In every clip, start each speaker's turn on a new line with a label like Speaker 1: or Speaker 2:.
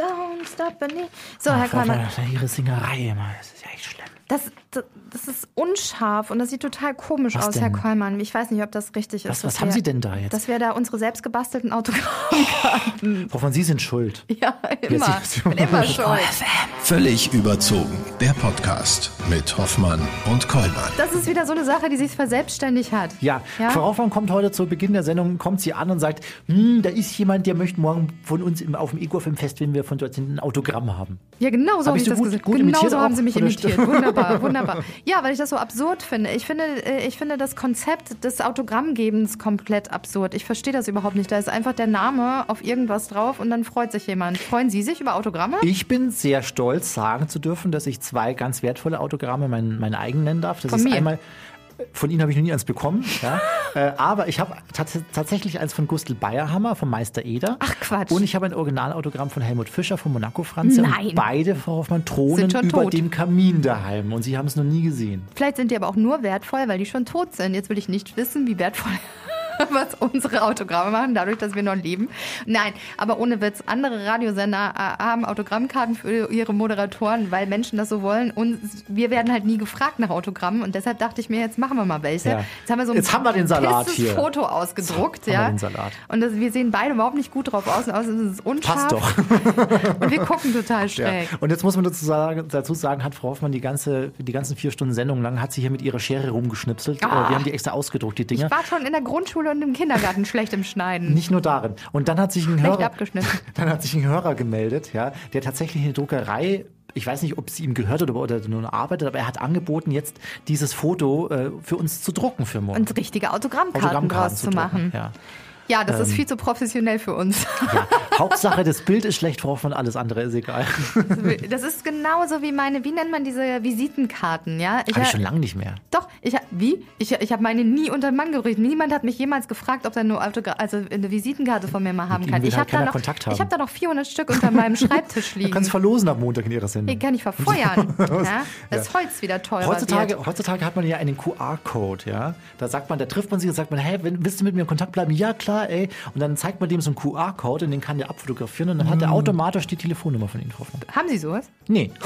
Speaker 1: Don't stop believing. So, Herr Kollmann.
Speaker 2: Ihre Singerei immer, das ist ja echt schlimm.
Speaker 1: Das, das, das ist unscharf und das sieht total komisch
Speaker 2: Was
Speaker 1: aus,
Speaker 2: denn?
Speaker 1: Herr Kollmann. Ich weiß nicht, ob das richtig ist.
Speaker 2: Was, haben
Speaker 1: wir-
Speaker 2: Sie denn da jetzt?
Speaker 1: Dass wir da unsere selbst gebastelten Autogrammkarten.
Speaker 2: Frau von Sie sind schuld.
Speaker 1: ja, immer. Ich bin immer schuld.
Speaker 3: Völlig überzogen. Der Podcast mit Hoffmann und Kollmann.
Speaker 1: Das ist wieder so eine Sache, die sich verselbstständigt hat.
Speaker 2: Ja,
Speaker 1: Ja?
Speaker 2: Frau Hoffmann kommt heute zu Beginn der Sendung, kommt sie an und sagt, hm, da ist jemand, der möchte morgen von uns im, auf dem Ego-Film-Fest, wenn wir von dort sind, ein Autogramm haben.
Speaker 1: Ja, genau so
Speaker 2: Hab
Speaker 1: habe
Speaker 2: ich
Speaker 1: ich
Speaker 2: so
Speaker 1: das
Speaker 2: gut-
Speaker 1: gesagt.
Speaker 2: gut
Speaker 1: genau so haben sie mich imitiert. Wunderbar, wunderbar. Ja, weil ich das so absurd finde. Ich finde, äh, ich finde das Konzept des Autogrammgebens komplett absurd. Ich verstehe das überhaupt nicht. Da ist einfach der Name auf irgendwas drauf und dann freut sich jemand. Freuen Sie sich über Autogramme?
Speaker 2: Ich bin sehr stolz, sagen zu dürfen, dass ich zwei ganz wertvolle Autogramme mein, mein eigen nennen darf. Das
Speaker 1: Von
Speaker 2: ist
Speaker 1: mir.
Speaker 2: einmal. Von Ihnen habe ich noch nie eins bekommen, ja. äh, aber ich habe tats tatsächlich eins von Gustl Bayerhammer, vom Meister Eder.
Speaker 1: Ach, Quatsch.
Speaker 2: Und ich habe ein Originalautogramm von Helmut Fischer von Monaco Franze.
Speaker 1: Nein.
Speaker 2: Und beide, Frau Hoffmann, thronen über
Speaker 1: tot.
Speaker 2: dem Kamin daheim. Und Sie haben es noch nie gesehen.
Speaker 1: Vielleicht sind die aber auch nur wertvoll, weil die schon tot sind. Jetzt will ich nicht wissen, wie wertvoll was unsere Autogramme machen, dadurch, dass wir noch leben. Nein, aber ohne Witz. Andere Radiosender äh, haben Autogrammkarten für ihre Moderatoren, weil Menschen das so wollen. Und wir werden halt nie gefragt nach Autogrammen. Und deshalb dachte ich mir, jetzt machen wir mal welche.
Speaker 2: Ja.
Speaker 1: Jetzt haben wir so ein
Speaker 2: Jetzt haben wir den Salat hier.
Speaker 1: Foto ausgedruckt.
Speaker 2: Haben
Speaker 1: ja.
Speaker 2: wir den Salat.
Speaker 1: Und das, wir sehen beide überhaupt nicht gut drauf aus. Außerdem ist es unscharf.
Speaker 2: Passt doch.
Speaker 1: Und wir gucken total
Speaker 2: Ja.
Speaker 1: schräg.
Speaker 2: Und jetzt muss man dazu sagen, dazu sagen, hat Frau Hoffmann die, ganze, die ganzen vier Stunden Sendung lang, hat sie hier mit ihrer Schere rumgeschnipselt.
Speaker 1: Ah.
Speaker 2: Äh, Wir haben die extra ausgedruckt, die Dinger.
Speaker 1: Ich war schon in der Grundschule und im Kindergarten schlecht im Schneiden.
Speaker 2: Nicht nur darin. Und dann hat sich ein
Speaker 1: Schlecht
Speaker 2: Hörer,
Speaker 1: abgeschnitten.
Speaker 2: dann hat sich ein Hörer gemeldet, ja, der tatsächlich eine Druckerei ich weiß nicht, ob es ihm gehört oder, oder nur arbeitet, aber er hat angeboten, jetzt dieses Foto äh, für uns zu drucken für morgen.
Speaker 1: Und richtige Autogrammkarten,
Speaker 2: Autogrammkarten
Speaker 1: draus zu machen.
Speaker 2: Ja.
Speaker 1: Ja, das
Speaker 2: Ähm.
Speaker 1: ist viel zu professionell für uns.
Speaker 2: ja. Hauptsache, das Bild ist schlecht, Frau Hoffmann, alles andere ist egal.
Speaker 1: Das ist genauso wie meine, wie nennt man diese Visitenkarten, ja?
Speaker 2: Habe ich schon lange nicht mehr.
Speaker 1: Doch, ich wie? Ich, ich habe meine nie unter den Mann gerichtet. Niemand hat mich jemals gefragt, ob er nur Autogra also eine Visitenkarte von mir mal haben kann. Ich
Speaker 2: halt
Speaker 1: habe da, noch- ich hab da noch 400 Stück unter meinem Schreibtisch
Speaker 2: Du
Speaker 1: liegen.
Speaker 2: kannst verlosen ab Montag in Ihrer Sendung.
Speaker 1: Die kann ich verfeuern. ja? Das Holz wieder teurer
Speaker 2: Heutzutage,
Speaker 1: wird.
Speaker 2: heutzutage hat man ja einen QR-Code, ja. Da sagt man, da trifft man sich und sagt man, hey, willst du mit mir in Kontakt bleiben? Ja, klar, ey. Und dann zeigt man dem so einen QR-Code und den kann der abfotografieren und dann hat er automatisch die Telefonnummer von Ihnen drauf.
Speaker 1: Haben Sie sowas?
Speaker 2: Nee.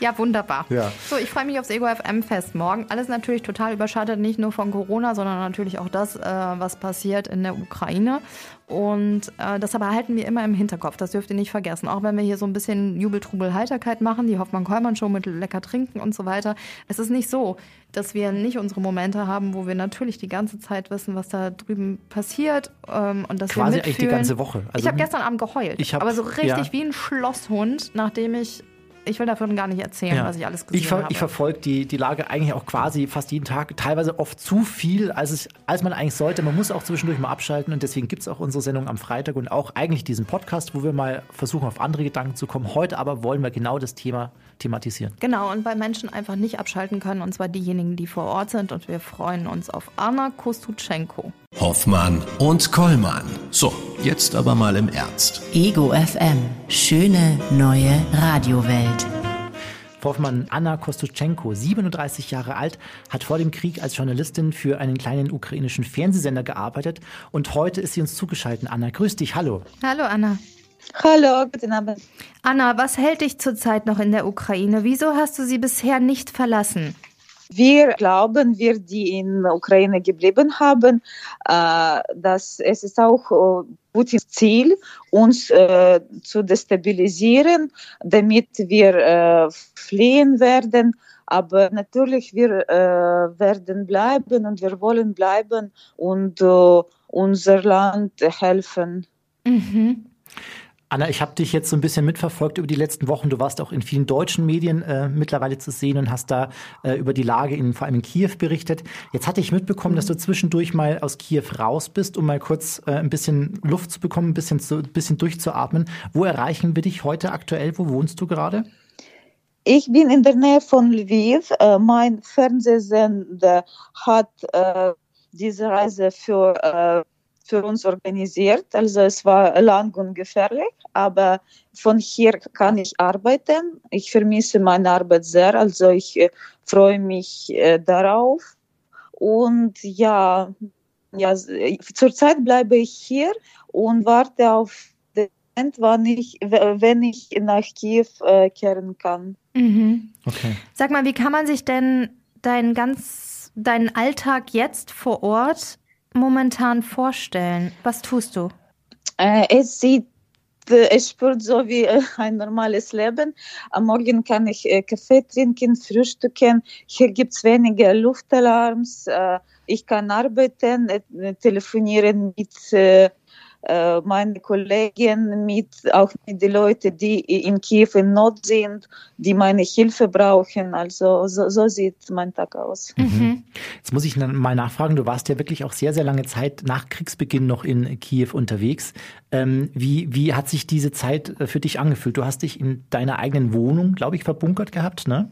Speaker 1: Ja, wunderbar.
Speaker 2: Ja.
Speaker 1: So, ich freue mich aufs Ego FM Fest morgen. Alles natürlich total überschattet, nicht nur von Corona, sondern natürlich auch das, äh, was passiert in der Ukraine. Und äh, das aber halten wir immer im Hinterkopf. Das dürft ihr nicht vergessen. Auch wenn wir hier so ein bisschen Jubeltrubel Heiterkeit machen, die Hoffmann-Kollmann-Show mit lecker trinken und so weiter. Es ist nicht so, dass wir nicht unsere Momente haben, wo wir natürlich die ganze Zeit wissen, was da drüben passiert. Ähm, und dass
Speaker 2: Quasi
Speaker 1: wir
Speaker 2: eigentlich die
Speaker 1: mitfühlen.
Speaker 2: ganze Woche. Also
Speaker 1: ich habe gestern Abend geheult.
Speaker 2: ich hab-
Speaker 1: aber so richtig
Speaker 2: ja.
Speaker 1: wie ein Schlosshund, nachdem ich. Ich will davon gar nicht erzählen, was ich alles gesehen
Speaker 2: ich,
Speaker 1: habe.
Speaker 2: ich verfolge die, die Lage eigentlich auch quasi fast jeden Tag, teilweise oft zu viel, als, es, als man eigentlich sollte. Man muss auch zwischendurch mal abschalten und deswegen gibt es auch unsere Sendung am Freitag und auch eigentlich diesen Podcast, wo wir mal versuchen, auf andere Gedanken zu kommen. Heute aber wollen wir genau das Thema thematisieren.
Speaker 1: Genau, und weil Menschen einfach nicht abschalten können, und zwar diejenigen, die vor Ort sind. Und wir freuen uns auf Anna Kostutschenko.
Speaker 3: Hoffmann und Kollmann. So, jetzt aber mal im Ernst.
Speaker 4: Ego FM. Schöne neue Radiowelt.
Speaker 2: Hoffmann, Anna Kostuschenko, 37 Jahre alt, hat vor dem Krieg als Journalistin für einen kleinen ukrainischen Fernsehsender gearbeitet und heute ist sie uns zugeschaltet. Anna, grüß dich, hallo.
Speaker 1: Hallo Anna.
Speaker 5: Hallo, guten Abend.
Speaker 1: Anna, was hält dich zurzeit noch in der Ukraine? Wieso hast du sie bisher nicht verlassen?
Speaker 5: Wir glauben, wir, die in der Ukraine geblieben haben, äh, dass es ist auch äh, Putins Ziel, uns äh, zu destabilisieren, damit wir fliehen werden. Aber natürlich, wir werden bleiben und wir wollen bleiben und unser Land helfen.
Speaker 1: Mhm.
Speaker 2: Anna, ich habe dich jetzt so ein bisschen mitverfolgt über die letzten Wochen. Du warst auch in vielen deutschen Medien äh, mittlerweile zu sehen und hast da äh, über die Lage in vor allem in Kiew berichtet. Jetzt hatte ich mitbekommen, dass du zwischendurch mal aus Kiew raus bist, um mal kurz äh, ein bisschen Luft zu bekommen, ein bisschen, zu, ein bisschen durchzuatmen. Wo erreichen wir dich heute aktuell? Wo wohnst du gerade?
Speaker 5: Ich bin in der Nähe von Lviv. Äh, mein Fernsehsender hat äh, diese Reise für, äh, für uns organisiert. Also es war lang und gefährlich, aber von hier kann ich arbeiten. Ich vermisse meine Arbeit sehr, also ich äh, freue mich äh, darauf. Und ja, ja, zurzeit bleibe ich hier und warte auf den wann ich, wenn ich nach Kiew äh, kehren kann.
Speaker 1: Mhm. Okay. Sag mal, wie kann man sich denn deinen ganz deinen Alltag jetzt vor Ort momentan vorstellen? Was tust du?
Speaker 5: Äh, es sieht äh, es spürt so wie äh, ein normales Leben. Am Morgen kann ich äh, Kaffee trinken, frühstücken. Hier gibt es weniger Luftalarms. Ich kann arbeiten, telefonieren mit äh, meine Kollegen, mit, auch mit den Leuten, die in Kiew in Not sind, die meine Hilfe brauchen. Also so, so sieht mein Tag aus.
Speaker 2: Mhm. mhm. Jetzt muss ich mal nachfragen, du warst ja wirklich auch sehr, sehr lange Zeit nach Kriegsbeginn noch in Kiew unterwegs. Ähm, wie, wie hat sich diese Zeit äh, für dich angefühlt? Du hast dich in deiner eigenen Wohnung, glaube ich, verbunkert gehabt, ne?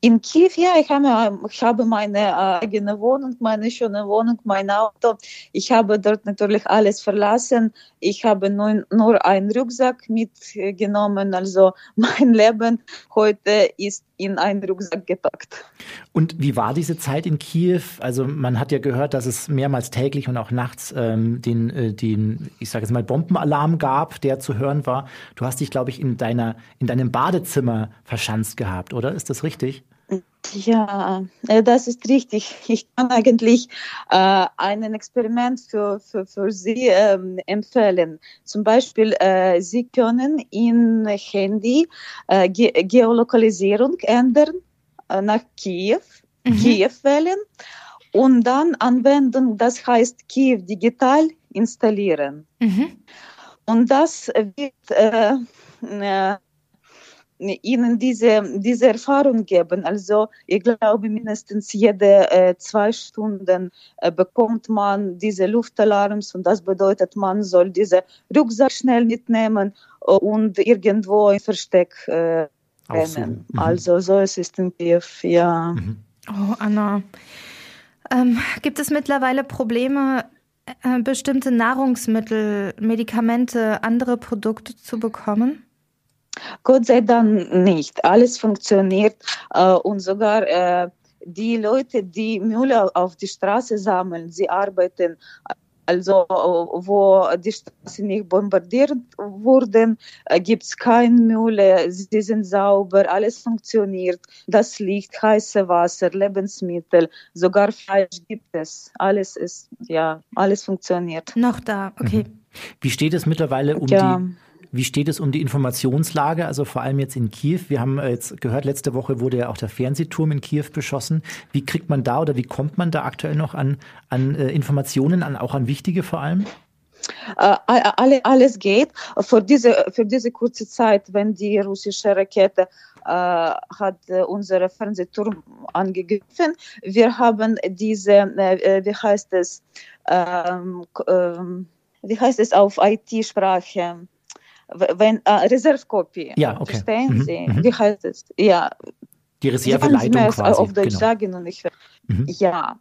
Speaker 5: In Kiew, ja, ich habe, ich habe meine äh, eigene Wohnung, meine schöne Wohnung, mein Auto. Ich habe dort natürlich alles verlassen. Ich habe nur, nur einen Rucksack mitgenommen. Also mein Leben heute ist in einen Rucksack gepackt.
Speaker 2: Und wie war diese Zeit in Kiew? Also man hat ja gehört, dass es mehrmals täglich und auch nachts ähm, den, äh, den, ich sage jetzt mal, Bombenalarm gab, der zu hören war. Du hast dich, glaube ich, in deiner, in deinem Badezimmer verschanzt gehabt, oder? Ist das richtig?
Speaker 5: Ja, äh, das ist richtig. Ich kann eigentlich äh, ein Experiment für, für, für Sie ähm, empfehlen. Zum Beispiel, äh, Sie können in Handy äh, Ge Geolokalisierung ändern äh, nach Kiew, mhm. Kiew wählen und dann Anwendung, das heißt Kiew digital installieren. Mhm. Und das wird äh, äh ihnen diese, diese Erfahrung geben. Also ich glaube, mindestens jede äh, zwei Stunden äh, bekommt man diese Luftalarms und das bedeutet, man soll diese Rucksack schnell mitnehmen und irgendwo ein Versteck äh, rennen. Mhm. Also so ist es in Kiew, ja. Mhm.
Speaker 1: Oh, Anna. Ähm, gibt es mittlerweile Probleme, äh, bestimmte Nahrungsmittel, Medikamente, andere Produkte zu bekommen?
Speaker 5: Gott sei Dank nicht. Alles funktioniert äh, und sogar äh, die Leute, die Müll auf die Straße sammeln, sie arbeiten also wo die Straßen nicht bombardiert wurden, äh, gibt es kein Müll, sie sind sauber, alles funktioniert, das Licht, heiße Wasser, Lebensmittel, sogar Fleisch gibt es, alles ist, ja, alles funktioniert.
Speaker 1: Noch da, okay. Mhm.
Speaker 2: Wie steht es mittlerweile um ja. die wie steht es um die Informationslage, also vor allem jetzt in Kiew? Wir haben äh, jetzt gehört, letzte Woche wurde ja auch der Fernsehturm in Kiew beschossen. Wie kriegt man da oder wie kommt man da aktuell noch an, an äh, Informationen, an, auch an wichtige vor allem?
Speaker 5: Uh, alle, alles geht. Für diese, für diese kurze Zeit, wenn die russische Rakete uh, hat unsere Fernsehturm angegriffen, wir haben diese, wie heißt es, ähm, ähm, wie heißt es auf IT-Sprache? Wenn äh, Reservekopie.
Speaker 2: Ja, okay.
Speaker 5: Verstehen mhm. Sie? Mhm. Wie heißt es? Ja.
Speaker 2: Die Reserveleitung quasi.
Speaker 5: auf Deutsch genau. sagen und ich mhm. ja,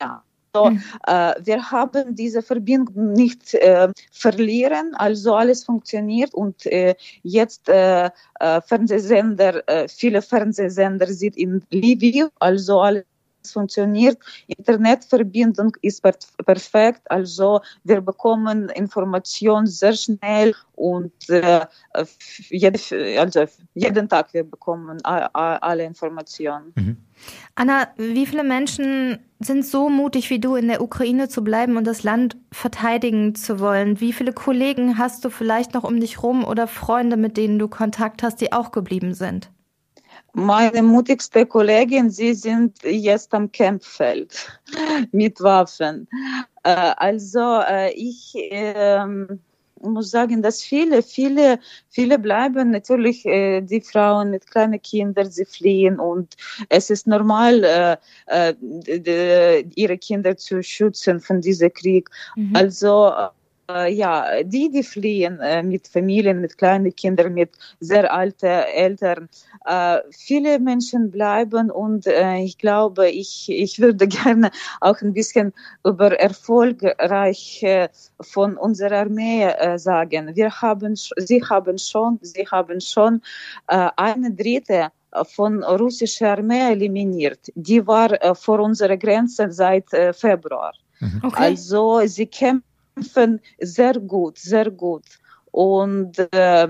Speaker 5: ja. So, äh, wir haben diese Verbindung nicht äh, verlieren, also alles funktioniert und äh, jetzt äh, äh, Fernsehsender, äh, viele Fernsehsender sind in Lviv, also alles funktioniert. Internetverbindung ist perfekt, also wir bekommen Informationen sehr schnell und äh, jede, also jeden Tag wir bekommen alle Informationen. Mhm.
Speaker 1: Anna, wie viele Menschen sind so mutig wie du in der Ukraine zu bleiben und das Land verteidigen zu wollen? Wie viele Kollegen hast du vielleicht noch um dich rum oder Freunde, mit denen du Kontakt hast, die auch geblieben sind?
Speaker 5: Meine mutigste Kollegin, sie sind jetzt am Campfeld mit Waffen. Äh, also äh, ich ähm, muss sagen, dass viele, viele, viele bleiben natürlich äh, die Frauen mit kleinen Kindern, sie fliehen und es ist normal, ihre Kinder zu schützen von diesem Krieg. Mhm. Also ja, die, die fliehen äh, mit Familien, mit kleinen Kindern, mit sehr alten Eltern, äh, viele Menschen bleiben und ich glaube, ich, ich würde gerne auch ein bisschen über erfolgreich von unserer Armee sagen. Wir haben, sie haben schon, sie haben schon eine dritte von russischer Armee eliminiert. Die war vor unserer Grenze seit Februar. Mhm. Okay. Also sie kämpfen kämpfen sehr gut, sehr gut. Und äh,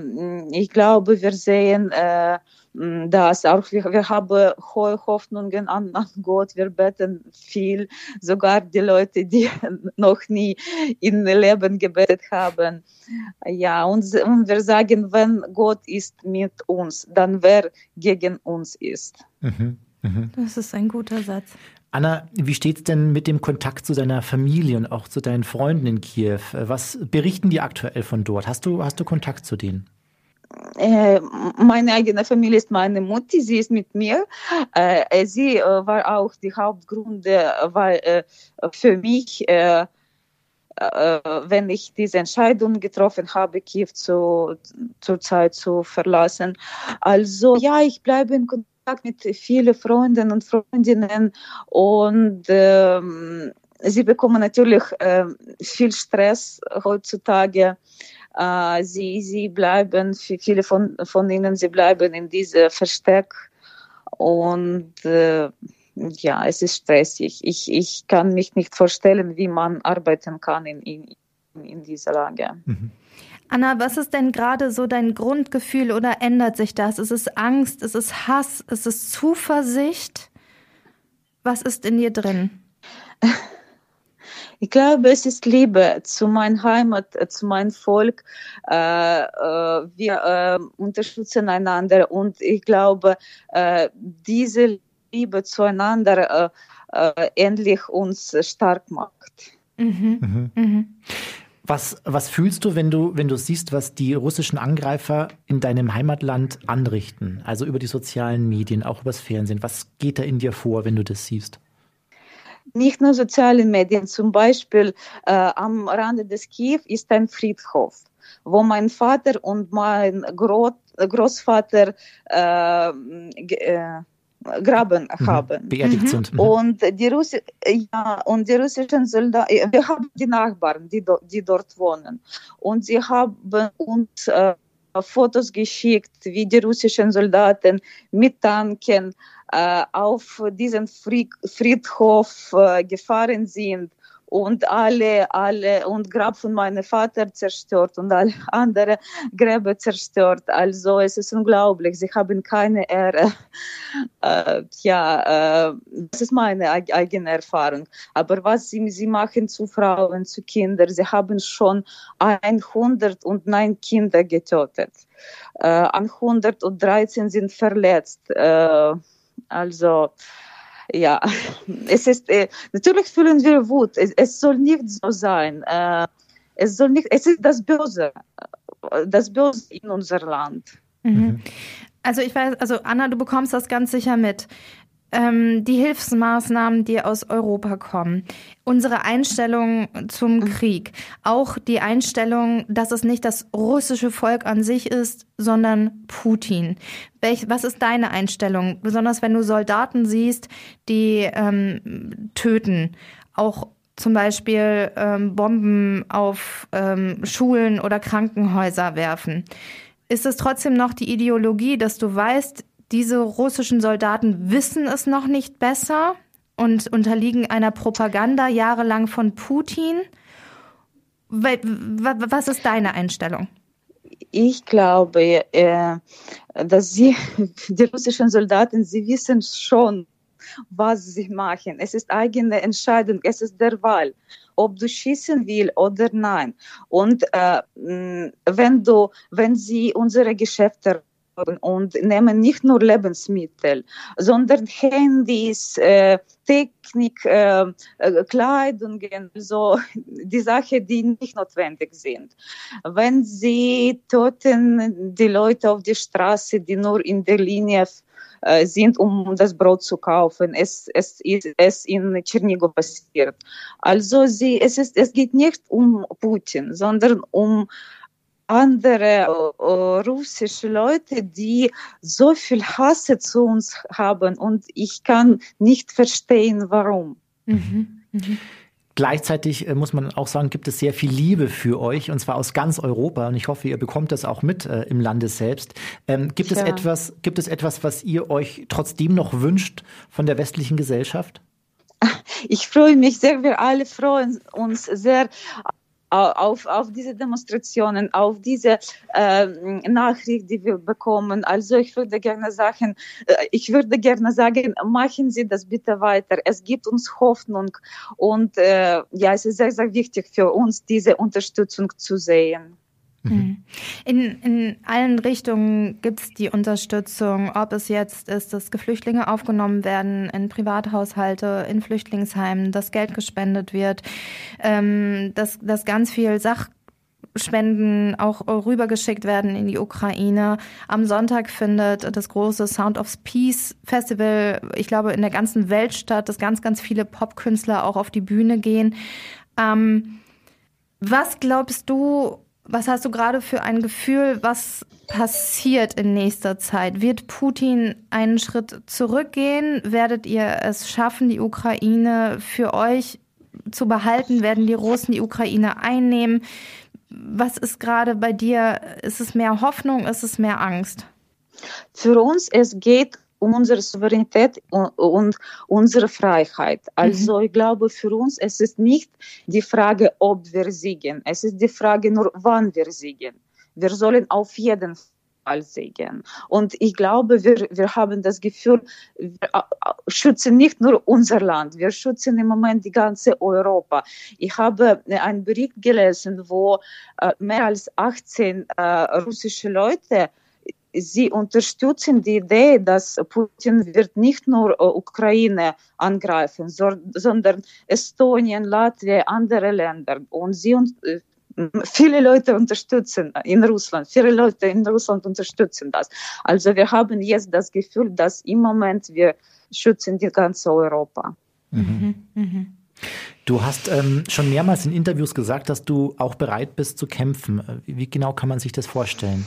Speaker 5: ich glaube, wir sehen äh, das auch. Wir, wir haben hohe Hoffnungen an, an Gott. Wir beten viel. Sogar die Leute, die noch nie in Leben gebetet haben. Ja, und, und wir sagen, wenn Gott ist mit uns, dann wer gegen uns ist.
Speaker 1: Mhm. Mhm. Das ist ein guter Satz.
Speaker 2: Anna, wie steht es denn mit dem Kontakt zu deiner Familie und auch zu deinen Freunden in Kiew? Was berichten die aktuell von dort? Hast du, hast du Kontakt zu denen?
Speaker 5: Äh, meine eigene Familie ist meine Mutti, sie ist mit mir. Äh, sie äh, war auch die Hauptgründe, für mich, wenn ich diese Entscheidung getroffen habe, Kiew zu, zurzeit zu verlassen. Also ja, ich bleibe in Kontakt mit vielen Freunden und Freundinnen und ähm, sie bekommen natürlich äh, viel Stress heutzutage. Äh, sie, sie bleiben, viele von, von ihnen, sie bleiben in diesem Versteck und äh, ja, es ist stressig. Ich, ich kann mich nicht vorstellen, wie man arbeiten kann in, in, in dieser Lage. Mhm.
Speaker 1: Anna, was ist denn gerade so dein Grundgefühl oder ändert sich das? Ist es Angst? Ist es Hass? Ist es Zuversicht? Was ist in dir drin?
Speaker 5: Ich glaube, es ist Liebe zu meiner Heimat, zu meinem Volk. Äh, äh, wir äh, unterstützen einander und ich glaube, äh, diese Liebe zueinander äh, äh, endlich uns stark macht. Mhm.
Speaker 2: Mhm. Mhm. Was, was fühlst du, wenn du, wenn du siehst, was die russischen Angreifer in deinem Heimatland anrichten? Also über die sozialen Medien, auch übers Fernsehen. Was geht da in dir vor, wenn du das siehst?
Speaker 5: Nicht nur soziale Medien, zum Beispiel äh, am Rande des Kiew ist ein Friedhof, wo mein Vater und mein Gro Großvater äh, äh, Graben mhm. haben.
Speaker 2: Beerdigt sind. Mhm.
Speaker 5: Und die, Russi ja, und die russischen Soldaten, wir haben die Nachbarn, die, do die dort wohnen. Und sie haben uns äh, Fotos geschickt, wie die russischen Soldaten mit Tanken äh, auf diesen Friedhof äh, gefahren sind und alle, alle, und Grab von meinem Vater zerstört und alle andere Gräber zerstört. Also es ist unglaublich, sie haben keine Ehre. Äh, ja, äh, das ist meine eigene Erfahrung. Aber was sie, sie machen zu Frauen, zu Kindern, sie haben schon 109 Kinder getötet. Äh, 113 sind verletzt. Äh, also ja, es ist, äh, natürlich fühlen wir Wut. Es, es soll nicht so sein. Äh, es soll nicht, es ist das Böse, äh, das Böse in unser Land.
Speaker 1: Mhm. Also ich weiß, also Anna, du bekommst das ganz sicher mit ähm, die Hilfsmaßnahmen, die aus Europa kommen, unsere Einstellung zum mhm. Krieg, auch die Einstellung, dass es nicht das russische Volk an sich ist, sondern Putin. Welch, was ist deine Einstellung, besonders wenn du Soldaten siehst, die ähm, töten, auch zum Beispiel ähm, Bomben auf ähm, Schulen oder Krankenhäuser werfen? Ist es trotzdem noch die Ideologie, dass du weißt, diese russischen Soldaten wissen es noch nicht besser und unterliegen einer Propaganda jahrelang von Putin. Was ist deine Einstellung?
Speaker 5: Ich glaube, äh, dass sie, die russischen Soldaten, sie wissen schon, was sie machen. Es ist eigene Entscheidung, es ist der Wahl, ob du schießen will oder nein. Und äh, wenn du, wenn sie unsere Geschäfte und nehmen nicht nur Lebensmittel, sondern Handys, äh, Technik, äh, äh, Kleidungen, so die Sachen, die nicht notwendig sind. Wenn sie töten die Leute auf der Straße, die nur in der Linie äh, sind, um das Brot zu kaufen. Es, es ist es in Tschernigow passiert. Also sie, es, ist, es geht nicht um Putin, sondern um andere uh, russische Leute, die so viel Hasse zu uns haben und ich kann nicht verstehen, warum. Mhm.
Speaker 2: Mhm. Gleichzeitig äh, muss man auch sagen, gibt es sehr viel Liebe für euch und zwar aus ganz Europa und ich hoffe, ihr bekommt das auch mit äh, im Lande selbst. Ähm, gibt, ja. es etwas, gibt es etwas, was ihr euch trotzdem noch wünscht von der westlichen Gesellschaft?
Speaker 5: Ich freue mich sehr, wir alle freuen uns sehr auf, auf diese Demonstrationen, auf diese äh, Nachricht, die wir bekommen. Also ich würde gerne sagen, äh, ich würde gerne sagen, machen Sie das bitte weiter. Es gibt uns Hoffnung und äh, ja, es ist sehr, sehr wichtig für uns, diese Unterstützung zu sehen.
Speaker 1: Mhm. mhm. In, in allen Richtungen gibt es die Unterstützung, ob es jetzt ist, dass Geflüchtlinge aufgenommen werden in Privathaushalte, in Flüchtlingsheimen, dass Geld gespendet wird, ähm, dass, dass ganz viel Sachspenden auch rübergeschickt werden in die Ukraine. Am Sonntag findet das große Sound of Peace Festival, ich glaube, in der ganzen Welt statt, dass ganz, ganz viele Popkünstler auch auf die Bühne gehen. Ähm, was glaubst du, was hast du gerade für ein Gefühl, was passiert in nächster Zeit? Wird Putin einen Schritt zurückgehen? Werdet ihr es schaffen, die Ukraine für euch zu behalten? Werden die Russen die Ukraine einnehmen? Was ist gerade bei dir? Ist es mehr Hoffnung? Ist es mehr Angst?
Speaker 5: Für uns es geht unsere Souveränität und, unsere Freiheit. Also mhm. ich glaube, für uns es ist nicht die Frage, ob wir siegen. Es ist die Frage nur, wann wir siegen. Wir sollen auf jeden Fall siegen. Und ich glaube, wir, wir haben das Gefühl, wir schützen nicht nur unser Land, wir schützen im Moment die ganze Europa. Ich habe einen Bericht gelesen, wo äh, mehr als 18 äh, russische Leute sie unterstützen die Idee, dass Putin wird nicht nur äh, Ukraine angreifen, sondern Estonien, Latvia, andere Länder. Und sie und äh, viele Leute unterstützen in Russland, viele Leute in Russland unterstützen das. Also wir haben jetzt das Gefühl, dass im Moment wir schützen die ganze Europa. Mhm.
Speaker 2: Mhm. Du hast ähm, schon mehrmals in Interviews gesagt, dass du auch bereit bist zu kämpfen. Wie genau kann man sich das vorstellen?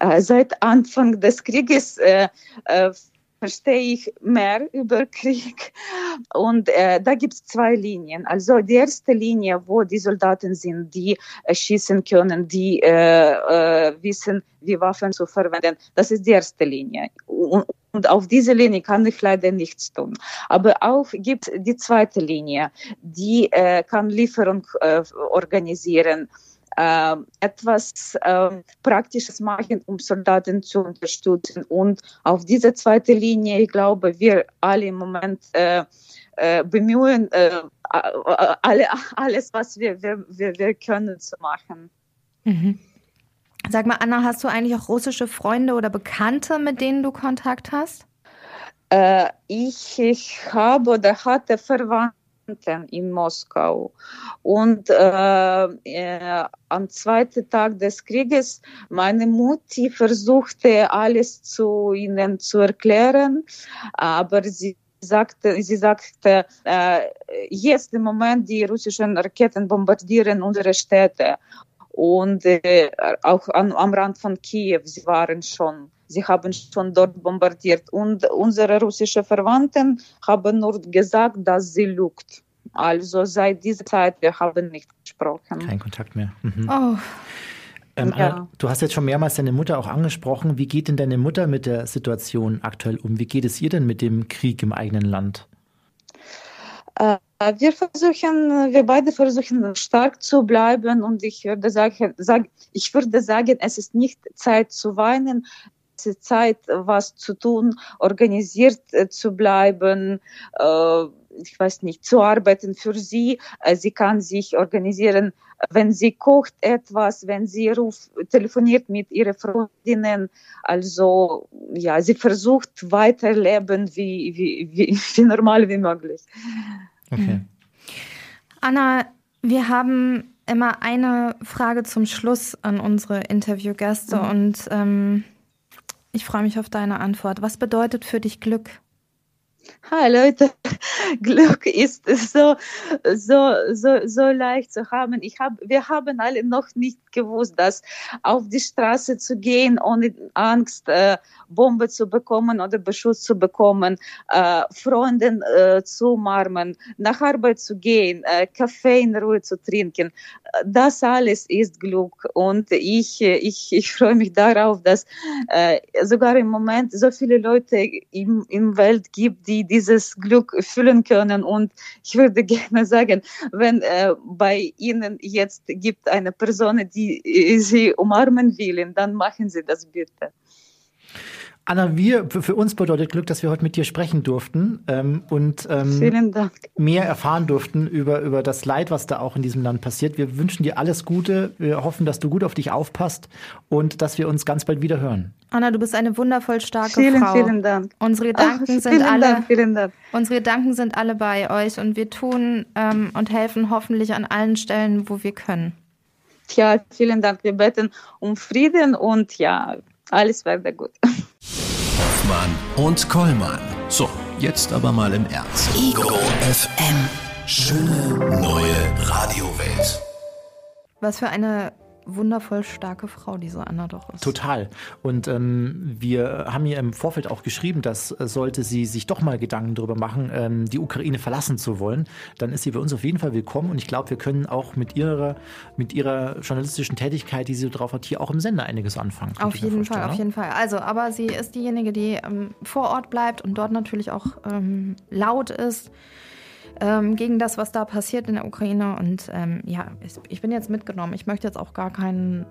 Speaker 5: Äh, seit Anfang des Krieges äh, äh, verstehe ich mehr über Krieg. Und äh, da gibt es zwei Linien. Also die erste Linie, wo die Soldaten sind, die äh, schießen können, die äh, wissen, wie Waffen zu verwenden, das ist die erste Linie. Und, und auf dieser Linie kann ich leider nichts tun. Aber auch gibt die zweite Linie, die kann Lieferung organisieren äh, etwas äh, Praktisches machen, um Soldaten zu unterstützen. Und auf diese zweite Linie, ich glaube, wir alle im Moment äh, äh bemühen, äh, alle, alles, was wir, wir, wir, können, zu machen.
Speaker 1: Mhm. Sag mal, Anna, hast du eigentlich auch russische Freunde oder Bekannte, mit denen du Kontakt hast?
Speaker 5: Äh, ich, ich habe oder hatte Verwandte in Moskau. Und äh, äh, am zweiten Tag des Krieges, meine Mutti versuchte alles zu ihnen zu erklären, aber sie sagte, sie sagte, äh, jetzt im Moment die russischen Raketen bombardieren unsere Städte und äh, auch an, am Rand von Kiew, sie waren schon Sie haben schon dort bombardiert. Und unsere russischen Verwandten haben nur gesagt, dass sie lügt. Also seit dieser Zeit, wir haben nicht gesprochen.
Speaker 2: Kein Kontakt mehr. Mhm. Oh. Ähm, ja. Du hast jetzt schon mehrmals deine Mutter auch angesprochen. Wie geht denn deine Mutter mit der Situation aktuell um? Wie geht es ihr denn mit dem Krieg im eigenen Land?
Speaker 5: Äh, wir versuchen, wir beide versuchen stark zu bleiben und ich würde sagen, ich würde sagen, es ist nicht Zeit zu weinen, ist Zeit, was zu tun, organisiert zu bleiben, ich weiß nicht, zu arbeiten für sie. Sie kann sich organisieren, wenn sie kocht etwas, wenn sie ruft, telefoniert mit ihren Freundinnen. Also ja, sie versucht weiterleben wie, wie, wie, wie normal wie möglich.
Speaker 1: Okay. Anna, wir haben immer eine Frage zum Schluss an unsere Interviewgäste mhm. und ähm, ich freue mich auf deine Antwort. Was bedeutet für dich Glück?
Speaker 5: Hi Leute, Glück ist so, so, so, so leicht zu haben. Ich hab, wir haben alle noch nicht gewusst, dass auf die Straße zu gehen, ohne Angst, äh, Bombe zu bekommen oder Beschuss zu bekommen, äh, Freunden äh, zu umarmen, nach Arbeit zu gehen, äh, Kaffee in Ruhe zu trinken. Das alles ist Glück. Und ich, ich, ich freue mich darauf, dass äh, sogar im Moment so viele Leute im, im Welt gibt, die die dieses Glück fühlen können. Und ich würde gerne sagen, wenn äh, bei Ihnen jetzt gibt eine Person, die äh, Sie umarmen will, dann machen Sie das bitte.
Speaker 2: Anna, wir, für uns bedeutet Glück, dass wir heute mit dir sprechen durften ähm, und
Speaker 5: ähm,
Speaker 2: mehr erfahren durften über, über das Leid, was da auch in diesem Land passiert. Wir wünschen dir alles Gute. Wir hoffen, dass du gut auf dich aufpasst und dass wir uns ganz bald wieder hören.
Speaker 1: Anna, du bist eine wundervoll starke
Speaker 5: vielen,
Speaker 1: Frau.
Speaker 5: Vielen Dank.
Speaker 1: Unsere Gedanken Ach, sind alle. Dank, vielen Dank. Unsere Gedanken sind alle bei euch und wir tun ähm, und helfen hoffentlich an allen Stellen, wo wir können.
Speaker 5: Tja, vielen Dank. Wir beten um Frieden und ja, alles wird gut.
Speaker 3: Hoffmann und Kollmann. So, jetzt aber mal im Ernst.
Speaker 4: Ego FM.
Speaker 3: Schöne neue Radiowelt.
Speaker 1: Was für eine wundervoll starke Frau diese Anna doch ist.
Speaker 2: Total. Und ähm, wir haben ihr im Vorfeld auch geschrieben, dass äh, sollte sie sich doch mal Gedanken darüber machen, ähm, die Ukraine verlassen zu wollen, dann ist sie bei uns auf jeden Fall willkommen. Und ich glaube, wir können auch mit ihrer, mit ihrer journalistischen Tätigkeit, die sie drauf hat, hier auch im Sender einiges anfangen.
Speaker 1: Auf jeden Fall, auf jeden Fall. Also, aber sie ist diejenige, die ähm, vor Ort bleibt und dort natürlich auch ähm, laut ist ähm, gegen das, was da passiert in der Ukraine. Und ähm, ja, ich, ich, bin jetzt mitgenommen. Ich möchte jetzt auch gar keinen,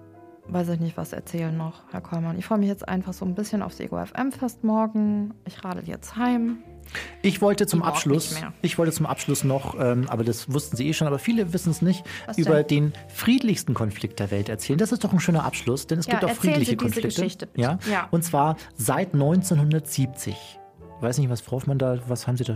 Speaker 1: weiß ich nicht, was erzählen noch, Herr Kollmann. Ich freue mich jetzt einfach so ein bisschen aufs Ego FM-Fest morgen. Ich radel jetzt heim.
Speaker 2: Ich wollte zum Abschluss, ich wollte zum Abschluss noch, ähm, aber das wussten Sie eh schon, aber viele wissen es nicht, Was über denn? den friedlichsten Konflikt der Welt erzählen. Das ist doch ein schöner Abschluss, denn es ja, gibt auch friedliche Sie Konflikte. Ja? ja, und zwar seit 1970 weiß nicht, was Frau Hoffmann da, was haben Sie da,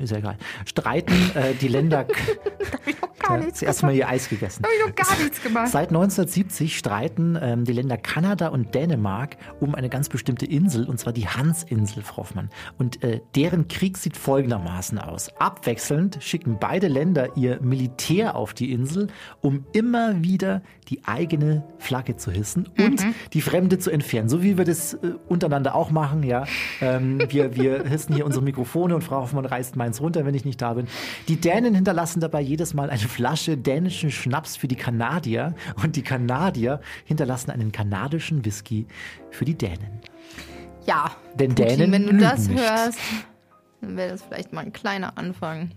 Speaker 2: ist ja egal. Streiten äh, die Länder. da
Speaker 1: habe ich noch gar nichts
Speaker 2: Zuerst mal ihr Eis gegessen.
Speaker 1: Da habe ich noch gar nichts gemacht.
Speaker 2: Seit 1970 streiten ähm, die Länder Kanada und Dänemark um eine ganz bestimmte Insel, und zwar die Hansinsel, Frau Hoffmann. Und äh, deren Krieg sieht folgendermaßen aus. Abwechselnd schicken beide Länder ihr Militär auf die Insel, um immer wieder die eigene Flagge zu hissen und mhm. die Fremde zu entfernen. So wie wir das äh, untereinander auch machen, ja. Ähm, wir, wir hissen hier unsere Mikrofone und Frau Hoffmann reißt meins runter, wenn ich nicht da bin. Die Dänen hinterlassen dabei jedes Mal eine Flasche dänischen Schnaps für die Kanadier und die Kanadier hinterlassen einen kanadischen Whisky für die Dänen.
Speaker 1: Ja,
Speaker 2: denn Putin, Dänen
Speaker 1: wenn du das nicht. hörst, dann wäre das vielleicht mal ein kleiner Anfang,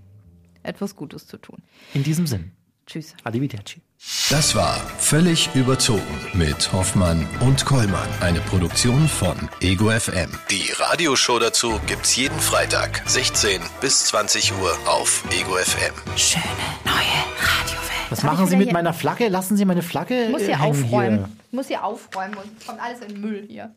Speaker 1: etwas Gutes zu tun.
Speaker 2: In diesem Sinn.
Speaker 1: Tschüss.
Speaker 2: Arrivederci.
Speaker 3: Das war Völlig überzogen mit Hoffmann und Kollmann. Eine Produktion von Ego FM. Die Radioshow dazu gibt's jeden Freitag, 16 bis 20 Uhr auf Ego FM.
Speaker 4: Schöne neue Radiowelt.
Speaker 2: Was machen Sie mit meiner Flagge? Lassen Sie meine Flagge
Speaker 1: ich muss
Speaker 2: hier
Speaker 1: aufräumen.
Speaker 2: Hier.
Speaker 1: Ich muss hier aufräumen und kommt alles in den Müll hier.